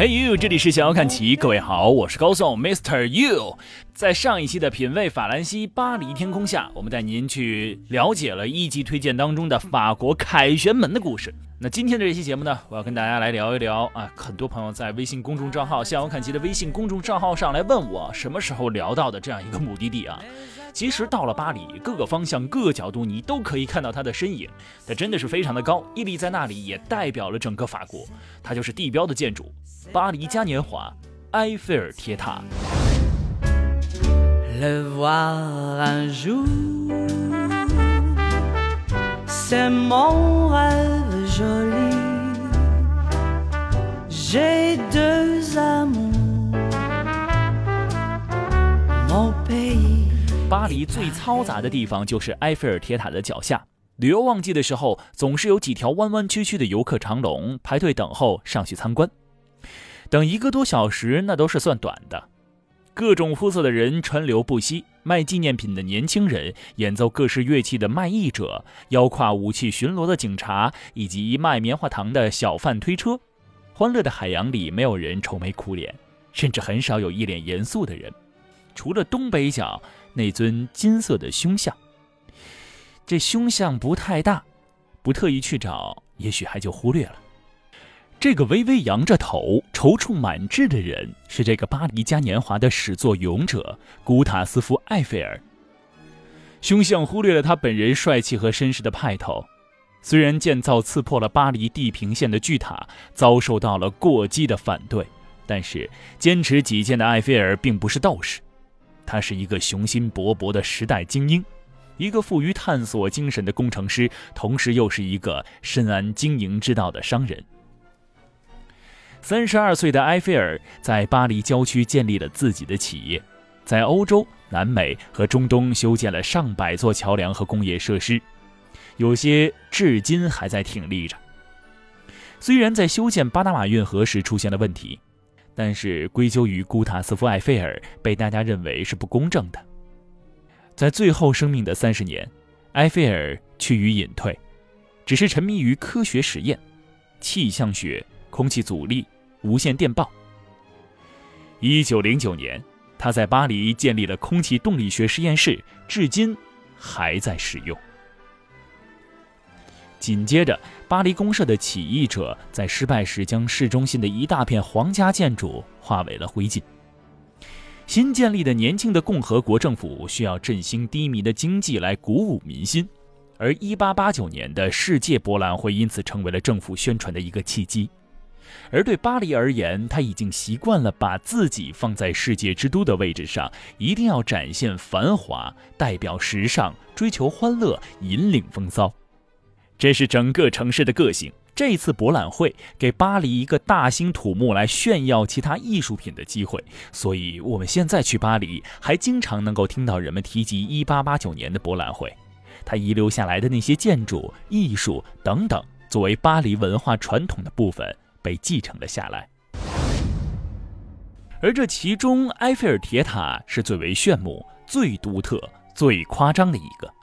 Hey you，这里是想要看齐，各位好，我是高颂 Mr. You。在上一期的品味法兰西巴黎天空下，我们带您去了解了一级推荐当中的法国凯旋门的故事。那今天的这期节目呢，我要跟大家来聊一聊啊，很多朋友在微信公众账号“向往看齐”的微信公众账号上来问我，什么时候聊到的这样一个目的地啊？其实到了巴黎，各个方向、各个角度你都可以看到它的身影，它真的是非常的高，屹立在那里，也代表了整个法国，它就是地标的建筑——巴黎嘉年华埃菲尔铁塔。Le voir un jour, c'est mon rêve joli. J'ai deux amours, mon pays. 巴黎最嘈杂的地方就是埃菲尔铁塔的脚下。旅游旺季的时候，总是有几条弯弯曲曲的游客长龙排队等候上去参观，等一个多小时那都是算短的。各种肤色的人川流不息，卖纪念品的年轻人，演奏各式乐器的卖艺者，腰挎武器巡逻的警察，以及卖棉花糖的小贩推车。欢乐的海洋里，没有人愁眉苦脸，甚至很少有一脸严肃的人，除了东北角那尊金色的胸像。这胸像不太大，不特意去找，也许还就忽略了。这个微微扬着头、踌躇满志的人，是这个巴黎嘉年华的始作俑者古塔斯夫·埃菲尔。胸像忽略了他本人帅气和绅士的派头。虽然建造刺破了巴黎地平线的巨塔遭受到了过激的反对，但是坚持己见的埃菲尔并不是道士，他是一个雄心勃勃的时代精英，一个富于探索精神的工程师，同时又是一个深谙经营之道的商人。三十二岁的埃菲尔在巴黎郊区建立了自己的企业，在欧洲、南美和中东修建了上百座桥梁和工业设施，有些至今还在挺立着。虽然在修建巴拿马运河时出现了问题，但是归咎于古塔斯夫·埃菲尔，被大家认为是不公正的。在最后生命的三十年，埃菲尔趋于隐退，只是沉迷于科学实验、气象学。空气阻力、无线电报。一九零九年，他在巴黎建立了空气动力学实验室，至今还在使用。紧接着，巴黎公社的起义者在失败时，将市中心的一大片皇家建筑化为了灰烬。新建立的年轻的共和国政府需要振兴低迷的经济来鼓舞民心，而一八八九年的世界博览会因此成为了政府宣传的一个契机。而对巴黎而言，他已经习惯了把自己放在世界之都的位置上，一定要展现繁华，代表时尚，追求欢乐，引领风骚。这是整个城市的个性。这次博览会给巴黎一个大兴土木来炫耀其他艺术品的机会，所以我们现在去巴黎，还经常能够听到人们提及1889年的博览会，它遗留下来的那些建筑、艺术等等，作为巴黎文化传统的部分。被继承了下来，而这其中，埃菲尔铁塔是最为炫目、最独特、最夸张的一个。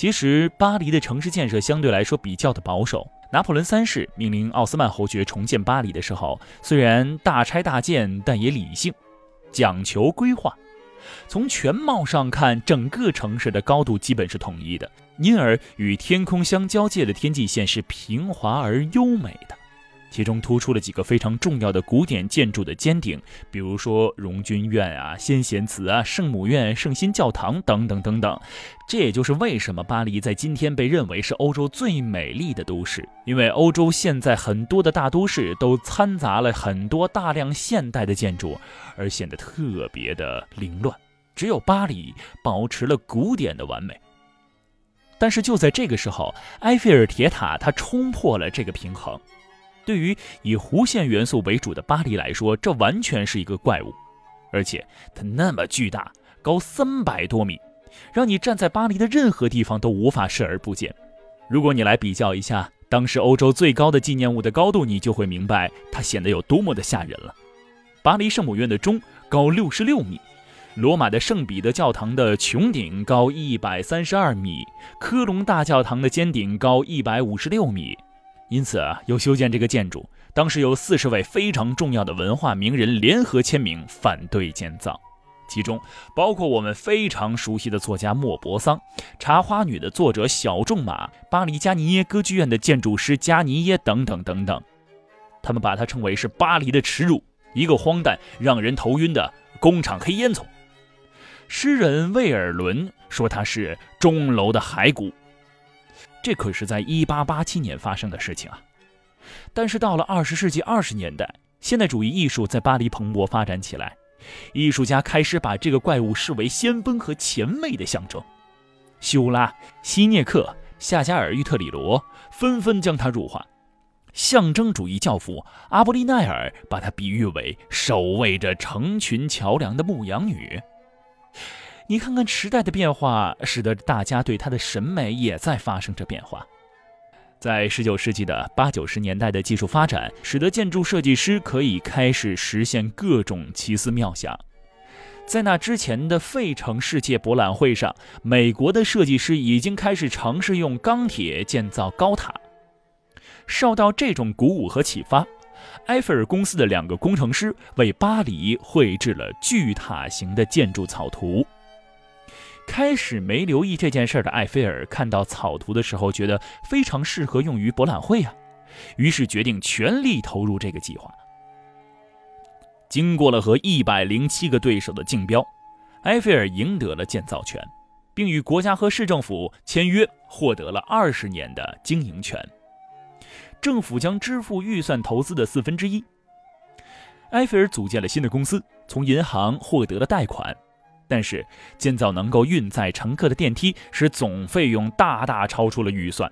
其实，巴黎的城市建设相对来说比较的保守。拿破仑三世命令奥斯曼侯爵重建巴黎的时候，虽然大拆大建，但也理性，讲求规划。从全貌上看，整个城市的高度基本是统一的，因而与天空相交界的天际线是平滑而优美的。其中突出了几个非常重要的古典建筑的尖顶，比如说荣军院啊、先贤祠啊、圣母院、圣心教堂等等等等。这也就是为什么巴黎在今天被认为是欧洲最美丽的都市，因为欧洲现在很多的大都市都掺杂了很多大量现代的建筑，而显得特别的凌乱，只有巴黎保持了古典的完美。但是就在这个时候，埃菲尔铁塔它冲破了这个平衡。对于以弧线元素为主的巴黎来说，这完全是一个怪物，而且它那么巨大，高三百多米，让你站在巴黎的任何地方都无法视而不见。如果你来比较一下当时欧洲最高的纪念物的高度，你就会明白它显得有多么的吓人了。巴黎圣母院的钟高六十六米，罗马的圣彼得教堂的穹顶高一百三十二米，科隆大教堂的尖顶高一百五十六米。因此啊，又修建这个建筑，当时有四十位非常重要的文化名人联合签名反对建造。其中包括我们非常熟悉的作家莫泊桑，《茶花女》的作者小仲马，巴黎加尼耶歌剧院的建筑师加尼耶等等等等。他们把它称为是巴黎的耻辱，一个荒诞、让人头晕的工厂黑烟囱。诗人魏尔伦说它是钟楼的骸骨。这可是在1887年发生的事情啊！但是到了20世纪20年代，现代主义艺术在巴黎蓬勃发展起来。艺术家开始把这个怪物视为先锋和前卫的象征，修拉、希涅克、夏加尔·玉特里罗纷纷将它入画。象征主义教父阿波利奈尔把它比喻为守卫着成群桥梁的牧羊女。你看看时代的变化，使得大家对它的审美也在发生着变化。在十九世纪的八九十年代的技术发展，使得建筑设计师可以开始实现各种奇思妙想。在那之前的费城世界博览会上，美国的设计师已经开始尝试用钢铁建造高塔。受到这种鼓舞和启发，埃菲尔公司的两个工程师为巴黎绘制了巨塔型的建筑草图。开始没留意这件事的埃菲尔看到草图的时候，觉得非常适合用于博览会啊，于是决定全力投入这个计划。经过了和一百零七个对手的竞标，埃菲尔赢得了建造权，并与国家和市政府签约，获得了二十年的经营权。政府将支付预算投资的四分之一。埃菲尔组建了新的公司，从银行获得了贷款。但是，建造能够运载乘客的电梯，使总费用大大超出了预算。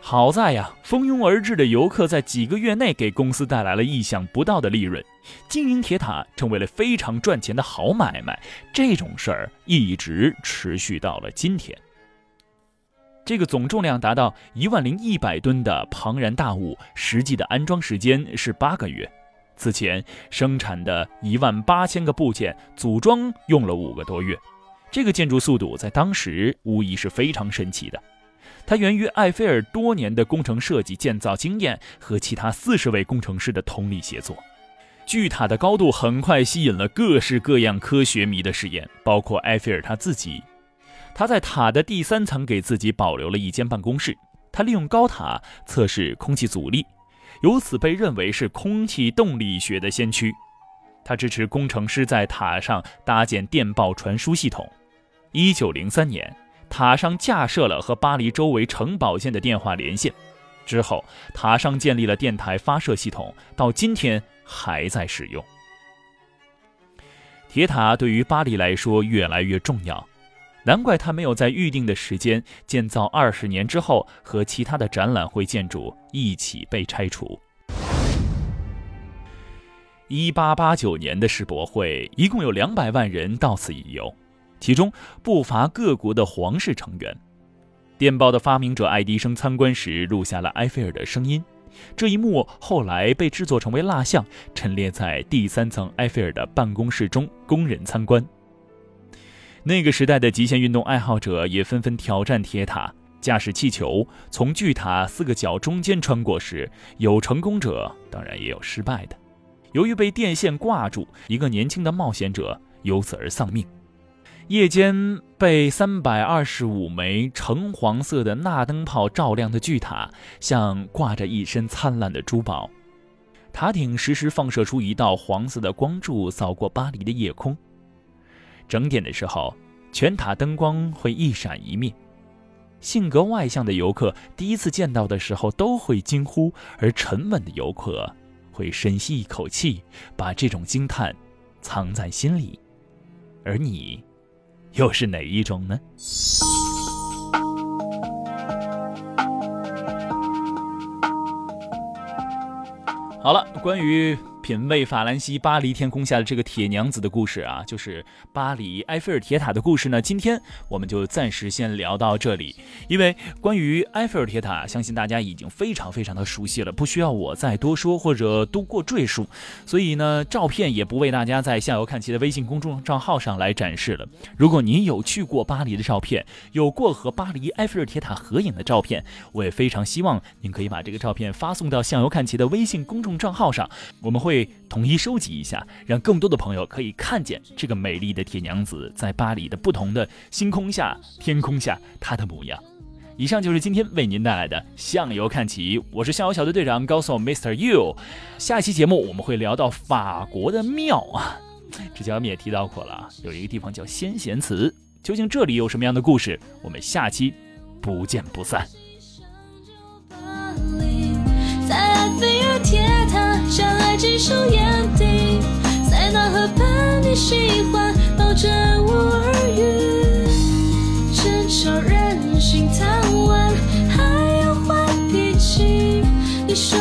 好在呀，蜂拥而至的游客在几个月内给公司带来了意想不到的利润，经营铁塔成为了非常赚钱的好买卖。这种事儿一直持续到了今天。这个总重量达到一万零一百吨的庞然大物，实际的安装时间是八个月。此前生产的一万八千个部件组装用了五个多月，这个建筑速度在当时无疑是非常神奇的。它源于埃菲尔多年的工程设计建造经验和其他四十位工程师的通力协作。巨塔的高度很快吸引了各式各样科学迷的试验，包括埃菲尔他自己。他在塔的第三层给自己保留了一间办公室，他利用高塔测试空气阻力。由此被认为是空气动力学的先驱。他支持工程师在塔上搭建电报传输系统。一九零三年，塔上架设了和巴黎周围城堡间的电话连线。之后，塔上建立了电台发射系统，到今天还在使用。铁塔对于巴黎来说越来越重要。难怪他没有在预定的时间建造，二十年之后和其他的展览会建筑一起被拆除。一八八九年的世博会一共有两百万人到此一游，其中不乏各国的皇室成员。电报的发明者爱迪生参观时录下了埃菲尔的声音，这一幕后来被制作成为蜡像，陈列在第三层埃菲尔的办公室中，供人参观。那个时代的极限运动爱好者也纷纷挑战铁塔，驾驶气球从巨塔四个角中间穿过时，有成功者，当然也有失败的。由于被电线挂住，一个年轻的冒险者由此而丧命。夜间被三百二十五枚橙黄色的钠灯泡照亮的巨塔，像挂着一身灿烂的珠宝。塔顶时时放射出一道黄色的光柱，扫过巴黎的夜空。整点的时候，全塔灯光会一闪一灭。性格外向的游客第一次见到的时候都会惊呼，而沉稳的游客会深吸一口气，把这种惊叹藏在心里。而你，又是哪一种呢？好了，关于。品味法兰西巴黎天空下的这个铁娘子的故事啊，就是巴黎埃菲尔铁塔的故事呢。今天我们就暂时先聊到这里，因为关于埃菲尔铁塔，相信大家已经非常非常的熟悉了，不需要我再多说或者多过赘述。所以呢，照片也不为大家在向游看齐的微信公众账号上来展示了。如果您有去过巴黎的照片，有过和巴黎埃菲尔铁塔合影的照片，我也非常希望您可以把这个照片发送到向游看齐的微信公众账号上，我们会。会统一收集一下，让更多的朋友可以看见这个美丽的铁娘子在巴黎的不同的星空下、天空下她的模样。以上就是今天为您带来的向游看齐，我是向游小队队长高颂 Mr. You。下期节目我们会聊到法国的庙啊，之前我们也提到过了，有一个地方叫先贤祠，究竟这里有什么样的故事？我们下期不见不散。几手眼底，塞纳河畔你喜欢抱着我耳语，真少人心贪玩，还有坏脾气，你说